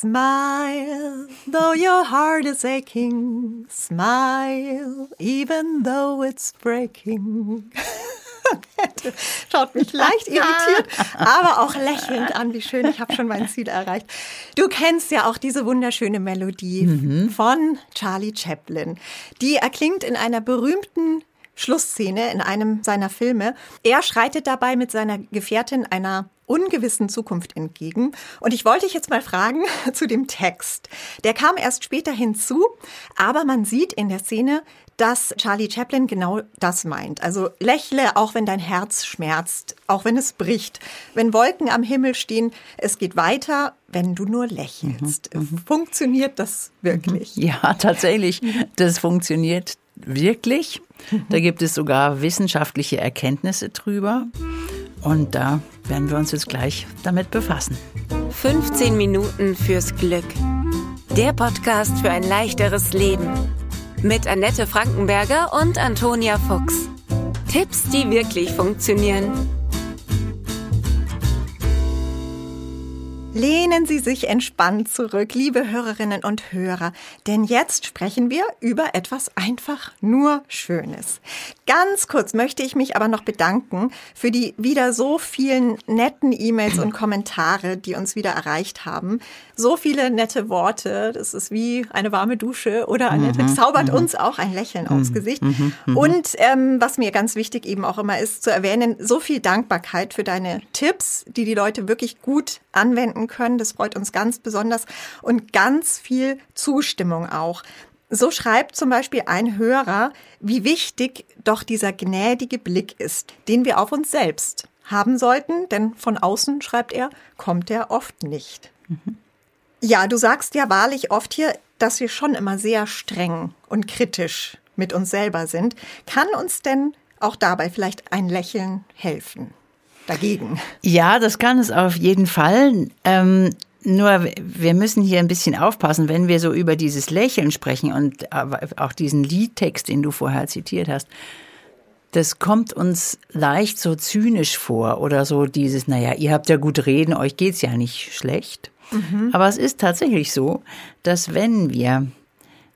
Smile, though your heart is aching. Smile, even though it's breaking. Schaut mich leicht irritiert, aber auch lächelnd an. Wie schön, ich habe schon mein Ziel erreicht. Du kennst ja auch diese wunderschöne Melodie mhm. von Charlie Chaplin. Die erklingt in einer berühmten Schlussszene in einem seiner Filme. Er schreitet dabei mit seiner Gefährtin einer ungewissen Zukunft entgegen. Und ich wollte dich jetzt mal fragen zu dem Text. Der kam erst später hinzu, aber man sieht in der Szene, dass Charlie Chaplin genau das meint. Also lächle, auch wenn dein Herz schmerzt, auch wenn es bricht. Wenn Wolken am Himmel stehen, es geht weiter, wenn du nur lächelst. Mhm, mhm. funktioniert das wirklich? Ja, tatsächlich. Das funktioniert wirklich. Da gibt es sogar wissenschaftliche Erkenntnisse drüber. Und da werden wir uns jetzt gleich damit befassen. 15 Minuten fürs Glück. Der Podcast für ein leichteres Leben. Mit Annette Frankenberger und Antonia Fuchs. Tipps, die wirklich funktionieren. Lehnen Sie sich entspannt zurück, liebe Hörerinnen und Hörer, denn jetzt sprechen wir über etwas einfach nur Schönes. Ganz kurz möchte ich mich aber noch bedanken für die wieder so vielen netten E-Mails und Kommentare, die uns wieder erreicht haben. So viele nette Worte, das ist wie eine warme Dusche oder Annette mhm, zaubert mhm. uns auch ein Lächeln mhm, aufs Gesicht. Mhm, mhm. Und ähm, was mir ganz wichtig eben auch immer ist zu erwähnen, so viel Dankbarkeit für deine Tipps, die die Leute wirklich gut anwenden können. Das freut uns ganz besonders und ganz viel Zustimmung auch. So schreibt zum Beispiel ein Hörer, wie wichtig doch dieser gnädige Blick ist, den wir auf uns selbst haben sollten, denn von außen, schreibt er, kommt er oft nicht. Mhm. Ja, du sagst ja wahrlich oft hier, dass wir schon immer sehr streng und kritisch mit uns selber sind. Kann uns denn auch dabei vielleicht ein Lächeln helfen? Dagegen. Ja, das kann es auf jeden Fall. Ähm, nur wir müssen hier ein bisschen aufpassen, wenn wir so über dieses Lächeln sprechen und auch diesen Liedtext, den du vorher zitiert hast. Das kommt uns leicht so zynisch vor oder so dieses, naja, ihr habt ja gut reden, euch geht's ja nicht schlecht. Mhm. Aber es ist tatsächlich so, dass wenn wir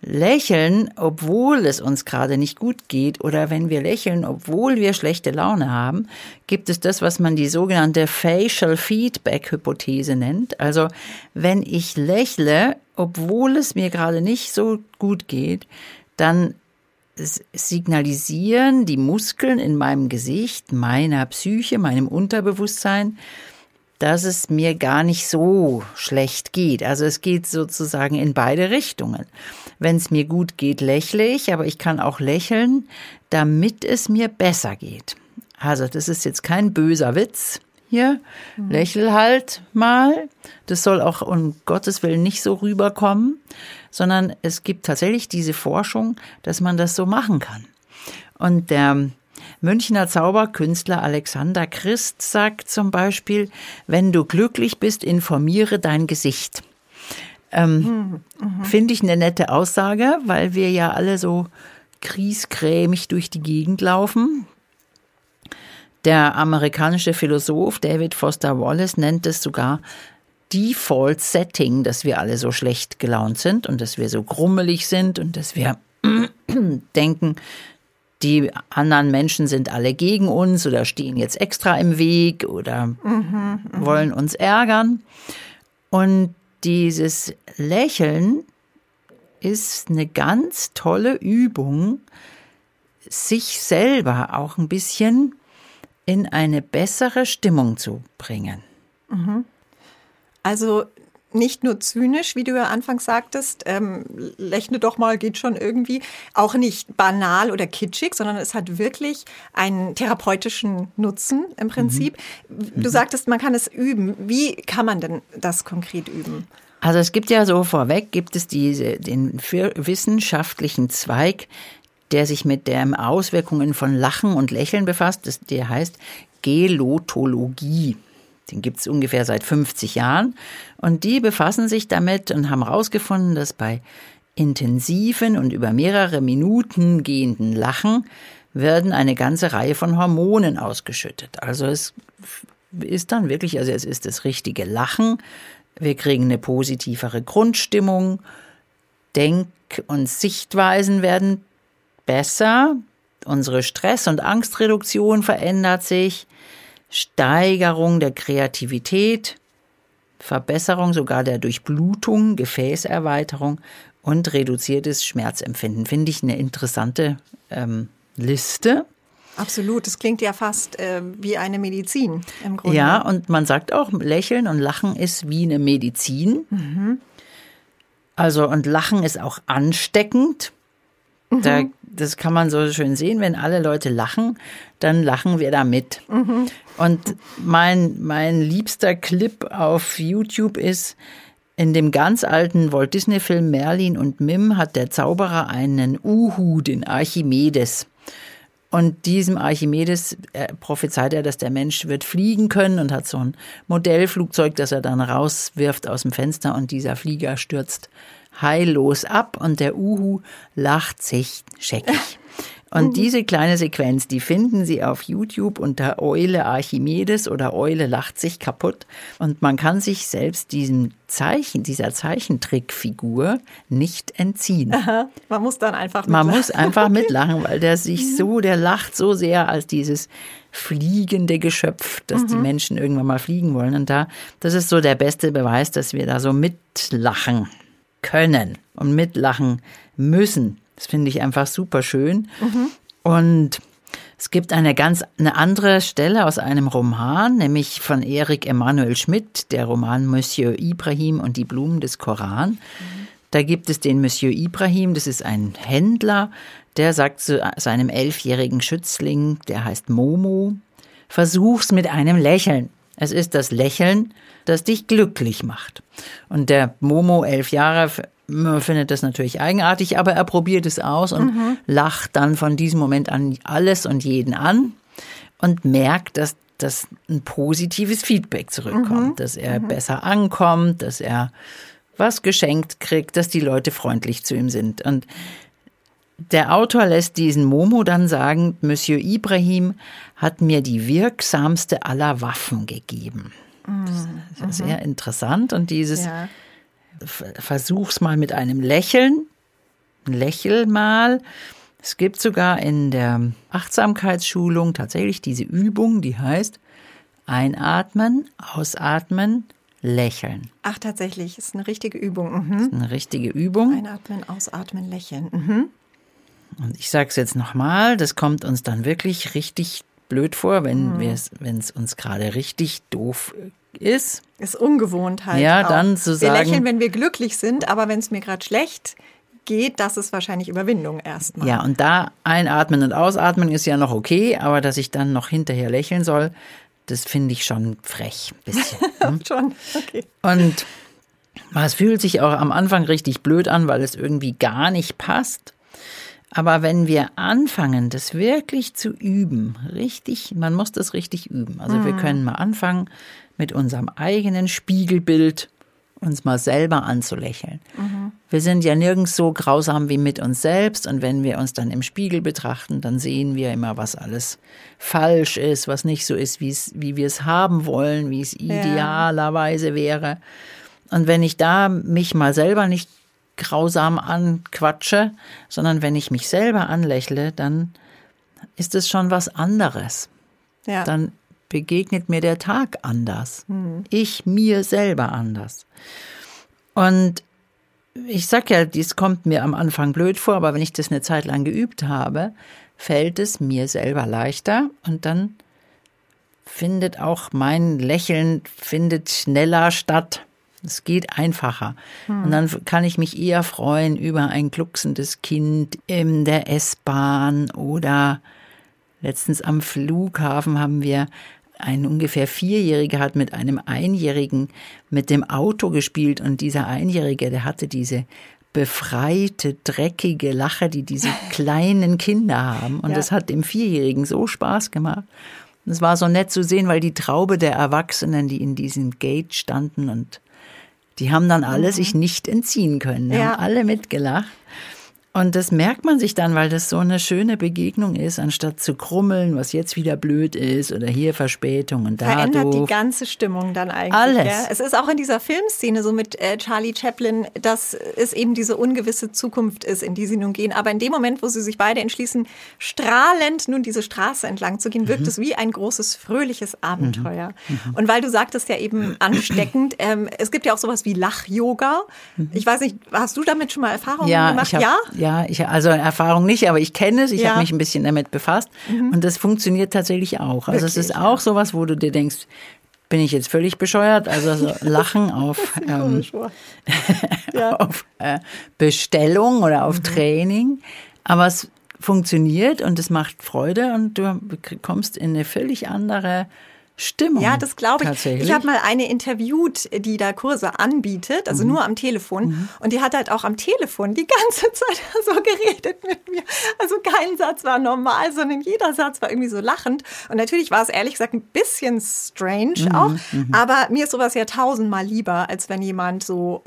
lächeln, obwohl es uns gerade nicht gut geht, oder wenn wir lächeln, obwohl wir schlechte Laune haben, gibt es das, was man die sogenannte Facial Feedback Hypothese nennt. Also wenn ich lächle, obwohl es mir gerade nicht so gut geht, dann signalisieren die Muskeln in meinem Gesicht, meiner Psyche, meinem Unterbewusstsein, dass es mir gar nicht so schlecht geht. Also es geht sozusagen in beide Richtungen. Wenn es mir gut geht, lächle ich, aber ich kann auch lächeln, damit es mir besser geht. Also das ist jetzt kein böser Witz. Hier, mhm. lächel halt mal. Das soll auch um Gottes Willen nicht so rüberkommen, sondern es gibt tatsächlich diese Forschung, dass man das so machen kann. Und der Münchner Zauberkünstler Alexander Christ sagt zum Beispiel, wenn du glücklich bist, informiere dein Gesicht. Ähm, mhm. Finde ich eine nette Aussage, weil wir ja alle so kriesgrämig durch die Gegend laufen. Der amerikanische Philosoph David Foster Wallace nennt es sogar Default Setting, dass wir alle so schlecht gelaunt sind und dass wir so grummelig sind und dass wir denken, die anderen Menschen sind alle gegen uns oder stehen jetzt extra im Weg oder mhm, wollen uns ärgern. Und dieses Lächeln ist eine ganz tolle Übung, sich selber auch ein bisschen in eine bessere Stimmung zu bringen. Mhm. Also nicht nur zynisch, wie du ja anfangs sagtest, ähm, lächle doch mal, geht schon irgendwie, auch nicht banal oder kitschig, sondern es hat wirklich einen therapeutischen Nutzen im Prinzip. Mhm. Du sagtest, man kann es üben. Wie kann man denn das konkret üben? Also es gibt ja so vorweg, gibt es diese, den wissenschaftlichen Zweig, der sich mit den Auswirkungen von Lachen und Lächeln befasst. Das, der heißt Gelotologie. Den gibt es ungefähr seit 50 Jahren. Und die befassen sich damit und haben herausgefunden, dass bei intensiven und über mehrere Minuten gehenden Lachen werden eine ganze Reihe von Hormonen ausgeschüttet. Also es ist dann wirklich, also es ist das richtige Lachen, Wir kriegen eine positivere Grundstimmung. Denk- und Sichtweisen werden besser. Unsere Stress- und Angstreduktion verändert sich. Steigerung der Kreativität. Verbesserung sogar der Durchblutung, Gefäßerweiterung und reduziertes Schmerzempfinden. Finde ich eine interessante ähm, Liste. Absolut, das klingt ja fast äh, wie eine Medizin im Grunde. Ja, und man sagt auch, Lächeln und Lachen ist wie eine Medizin. Mhm. Also, und Lachen ist auch ansteckend. Mhm. Da, das kann man so schön sehen, wenn alle Leute lachen, dann lachen wir da mit. Mhm. Und mein, mein liebster Clip auf YouTube ist, in dem ganz alten Walt Disney-Film Merlin und Mim hat der Zauberer einen Uhu, den Archimedes. Und diesem Archimedes äh, prophezeit er, dass der Mensch wird fliegen können und hat so ein Modellflugzeug, das er dann rauswirft aus dem Fenster und dieser Flieger stürzt heillos ab und der Uhu lacht sich scheckig. Und diese kleine Sequenz, die finden Sie auf YouTube unter Eule Archimedes oder Eule lacht sich kaputt. Und man kann sich selbst diesem Zeichen, dieser Zeichentrickfigur nicht entziehen. Aha, man muss dann einfach mitlachen. Man muss einfach mitlachen, weil der sich mhm. so, der lacht so sehr als dieses fliegende Geschöpf, dass mhm. die Menschen irgendwann mal fliegen wollen. Und da, das ist so der beste Beweis, dass wir da so mitlachen können und mitlachen müssen. Das finde ich einfach super schön. Mhm. Und es gibt eine ganz eine andere Stelle aus einem Roman, nämlich von Erik Emanuel Schmidt, der Roman Monsieur Ibrahim und die Blumen des Koran. Mhm. Da gibt es den Monsieur Ibrahim, das ist ein Händler, der sagt zu seinem elfjährigen Schützling, der heißt Momo, versuch's mit einem Lächeln. Es ist das Lächeln, das dich glücklich macht. Und der Momo, elf Jahre, findet das natürlich eigenartig, aber er probiert es aus und mhm. lacht dann von diesem Moment an alles und jeden an und merkt, dass dass ein positives Feedback zurückkommt, mhm. dass er mhm. besser ankommt, dass er was geschenkt kriegt, dass die Leute freundlich zu ihm sind. Und der Autor lässt diesen Momo dann sagen, Monsieur Ibrahim hat mir die wirksamste aller Waffen gegeben. Das ist sehr interessant und dieses ja. Versuch's mal mit einem Lächeln, lächel mal. Es gibt sogar in der Achtsamkeitsschulung tatsächlich diese Übung, die heißt einatmen, ausatmen, lächeln. Ach, tatsächlich, ist eine richtige Übung. Mhm. Ist eine richtige Übung. Einatmen, ausatmen, lächeln. Mhm. Und ich sage es jetzt nochmal, das kommt uns dann wirklich richtig blöd vor, wenn mhm. es uns gerade richtig doof ist. Ist ungewohnt halt. Ja, auch. dann zu sagen. Wir lächeln, wenn wir glücklich sind, aber wenn es mir gerade schlecht geht, das ist wahrscheinlich Überwindung erstmal. Ja, und da einatmen und ausatmen ist ja noch okay, aber dass ich dann noch hinterher lächeln soll, das finde ich schon frech. Bisschen. Hm? schon, okay. Und es fühlt sich auch am Anfang richtig blöd an, weil es irgendwie gar nicht passt. Aber wenn wir anfangen, das wirklich zu üben, richtig, man muss das richtig üben. Also mhm. wir können mal anfangen, mit unserem eigenen Spiegelbild uns mal selber anzulächeln. Mhm. Wir sind ja nirgends so grausam wie mit uns selbst und wenn wir uns dann im Spiegel betrachten, dann sehen wir immer, was alles falsch ist, was nicht so ist, wie wir es haben wollen, wie es idealerweise wäre. Und wenn ich da mich mal selber nicht grausam anquatsche, sondern wenn ich mich selber anlächle, dann ist es schon was anderes. Ja. Dann begegnet mir der Tag anders. Mhm. Ich mir selber anders. Und ich sag ja, dies kommt mir am Anfang blöd vor, aber wenn ich das eine Zeit lang geübt habe, fällt es mir selber leichter und dann findet auch mein Lächeln findet schneller statt. Es geht einfacher. Hm. Und dann kann ich mich eher freuen über ein glucksendes Kind in der S-Bahn oder letztens am Flughafen haben wir ein ungefähr Vierjähriger hat mit einem Einjährigen mit dem Auto gespielt und dieser Einjährige, der hatte diese befreite, dreckige Lache, die diese kleinen Kinder haben. Und ja. das hat dem Vierjährigen so Spaß gemacht. Es war so nett zu sehen, weil die Traube der Erwachsenen, die in diesem Gate standen und die haben dann alle mhm. sich nicht entziehen können. Ja. haben alle mitgelacht. Und das merkt man sich dann, weil das so eine schöne Begegnung ist, anstatt zu krummeln, was jetzt wieder blöd ist oder hier Verspätung und da Verändert doof. die ganze Stimmung dann eigentlich. Alles. Ja? Es ist auch in dieser Filmszene so mit äh, Charlie Chaplin, dass es eben diese ungewisse Zukunft ist, in die sie nun gehen. Aber in dem Moment, wo sie sich beide entschließen, strahlend nun diese Straße entlang zu gehen, wirkt Mhm. es wie ein großes, fröhliches Abenteuer. Und weil du sagtest ja eben ansteckend, ähm, es gibt ja auch sowas wie Lach-Yoga. Ich weiß nicht, hast du damit schon mal Erfahrungen Mhm. Ja, gemacht? hab, ja? ja, ich also Erfahrung nicht, aber ich kenne es. Ich Ja. Mhm. habe mich ein bisschen damit befasst und das funktioniert tatsächlich auch. Also es Wirklich, ist auch sowas, wo du dir denkst, bin ich jetzt völlig bescheuert? Also so Lachen auf, ähm? Ja. auf äh, Bestellung oder Mhm. auf Training, aber es funktioniert und es macht Freude und du kommst in eine völlig andere Stimmung. Ja, das glaube ich. Ich habe mal eine interviewt, die da Kurse anbietet, also nur am Telefon. Und die hat halt auch am Telefon die ganze Zeit so geredet mit mir. Also kein Satz war normal, sondern jeder Satz war irgendwie so lachend. Und natürlich war es ehrlich gesagt ein bisschen strange auch. Aber mir ist sowas ja tausendmal lieber, als wenn jemand so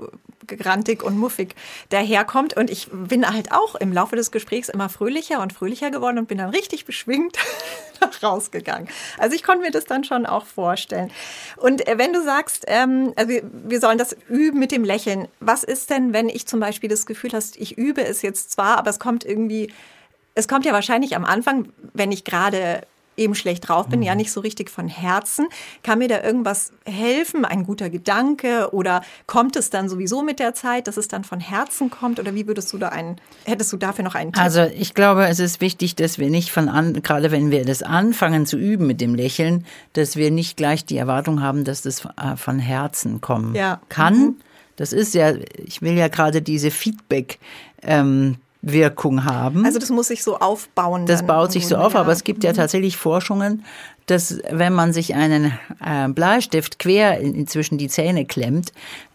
grantig und muffig daherkommt. Und ich bin halt auch im Laufe des Gesprächs immer fröhlicher und fröhlicher geworden und bin dann richtig beschwingt rausgegangen. Also ich konnte mir das dann schon auch vorstellen. Und äh, wenn du sagst, ähm, also wir sollen das üben mit dem Lächeln, was ist denn, wenn ich zum Beispiel das Gefühl hast, ich übe es jetzt zwar, aber es kommt irgendwie, es kommt ja wahrscheinlich am Anfang, wenn ich gerade eben schlecht drauf bin, ja nicht so richtig von Herzen. Kann mir da irgendwas helfen, ein guter Gedanke oder kommt es dann sowieso mit der Zeit, dass es dann von Herzen kommt oder wie würdest du da einen, hättest du dafür noch einen Tipp? Also ich glaube, es ist wichtig, dass wir nicht von an, gerade wenn wir das anfangen zu üben mit dem Lächeln, dass wir nicht gleich die Erwartung haben, dass das äh, von Herzen kommen Ja. kann. Das ist ja, ich will ja gerade diese Feedback. Ähm, Wirkung haben. Also das muss sich so aufbauen. Das baut sich so auf, ja. aber es gibt ja tatsächlich Forschungen, dass wenn man sich einen äh, Bleistift quer in, in zwischen die Zähne klemmt,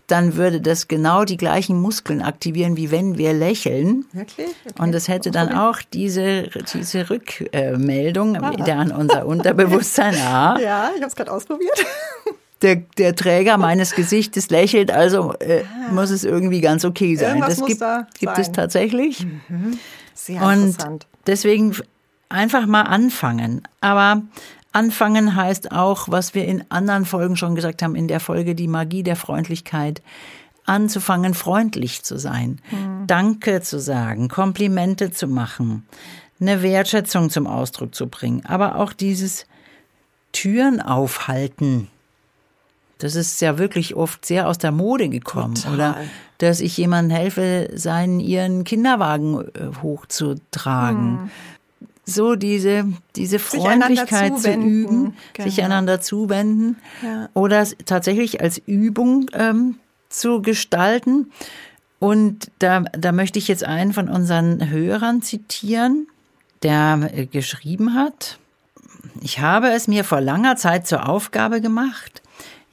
dann würde das genau die gleichen Muskeln aktivieren, wie wenn wir lächeln. Wirklich? Okay. Und es hätte dann auch diese, diese Rückmeldung wieder an unser Unterbewusstsein. Ah, Ja, ich habe es gerade ausprobiert. Der, der Träger meines Gesichtes lächelt, also äh, muss es irgendwie ganz okay sein. Ah. Irgendwas das gibt, da gibt es tatsächlich. Sehr Und interessant. deswegen einfach mal anfangen. Aber anfangen heißt auch, was wir in anderen Folgen schon gesagt haben, in der Folge die Magie der Freundlichkeit, anzufangen, freundlich zu sein, Danke zu sagen, Komplimente zu machen, eine Wertschätzung zum Ausdruck zu bringen, aber auch dieses Türen aufhalten. Das ist ja wirklich oft sehr aus der Mode gekommen. Total. Oder dass ich jemandem helfe, seinen ihren Kinderwagen äh, hochzutragen. So diese, diese Hm. Sich Freundlichkeit zu üben, sich Genau. einander zuwenden Ja. oder tatsächlich als Übung ähm, zu gestalten. Und da, da möchte ich jetzt einen von unseren Hörern zitieren, der äh, geschrieben hat, ich habe es mir vor langer Zeit zur Aufgabe gemacht,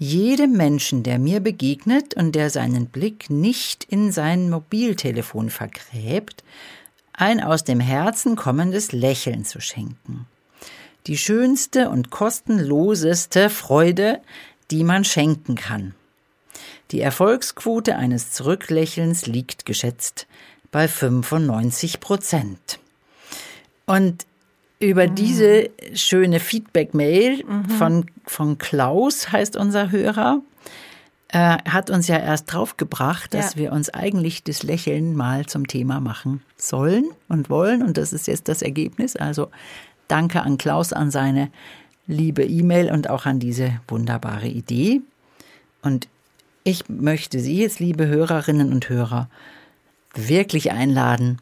jedem Menschen, der mir begegnet und der seinen Blick nicht in sein Mobiltelefon vergräbt, ein aus dem Herzen kommendes Lächeln zu schenken. Die schönste und kostenloseste Freude, die man schenken kann. Die Erfolgsquote eines Zurücklächelns liegt geschätzt bei 95 Prozent. Und über diese schöne Feedback-Mail von, von Klaus, heißt unser Hörer, äh, hat uns ja erst draufgebracht, dass Ja. wir uns eigentlich das Lächeln mal zum Thema machen sollen und wollen. Und das ist jetzt das Ergebnis. Also danke an Klaus, an seine liebe E-Mail und auch an diese wunderbare Idee. Und ich möchte Sie jetzt, liebe Hörerinnen und Hörer, wirklich einladen,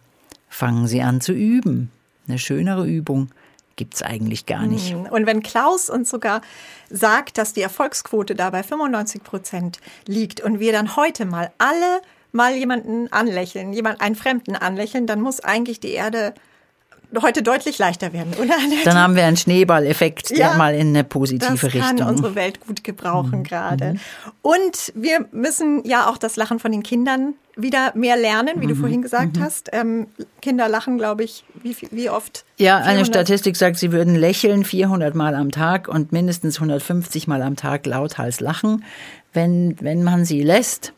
fangen Sie an zu üben. Eine schönere Übung gibt's eigentlich gar nicht. Und wenn Klaus uns sogar sagt, dass die Erfolgsquote da bei 95 Prozent liegt und wir dann heute mal alle mal jemanden anlächeln, jemand einen Fremden anlächeln, dann muss eigentlich die Erde heute deutlich leichter werden, oder? Dann haben wir einen Schneeballeffekt, der Ja, mal in eine positive das kann Richtung. unsere Welt gut gebrauchen gerade. Und wir müssen ja auch das Lachen von den Kindern wieder mehr lernen, wie du vorhin gesagt hast. Ähm, Kinder lachen, glaube ich, wie, wie oft? Ja, eine 400? Statistik sagt, sie würden lächeln 400 Mal am Tag und mindestens 150 Mal am Tag lauthals lachen, wenn, wenn man sie lässt.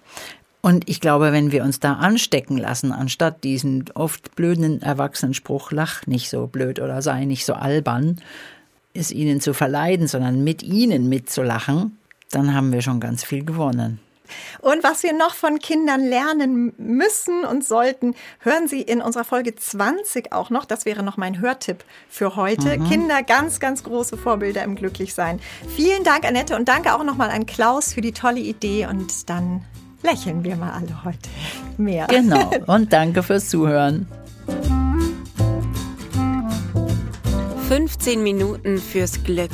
Und ich glaube, wenn wir uns da anstecken lassen, anstatt diesen oft blöden Erwachsenenspruch, lach nicht so blöd oder sei nicht so albern, es ihnen zu verleiden, sondern mit ihnen mitzulachen, dann haben wir schon ganz viel gewonnen. Und was wir noch von Kindern lernen müssen und sollten, hören Sie in unserer Folge 20 auch noch. Das wäre noch mein Hörtipp für heute. Mhm. Kinder, ganz, ganz große Vorbilder im Glücklichsein. Vielen Dank, Annette, und danke auch nochmal an Klaus für die tolle Idee. Und dann lächeln wir mal alle heute mehr. Genau. Und danke fürs Zuhören. 15 Minuten fürs Glück.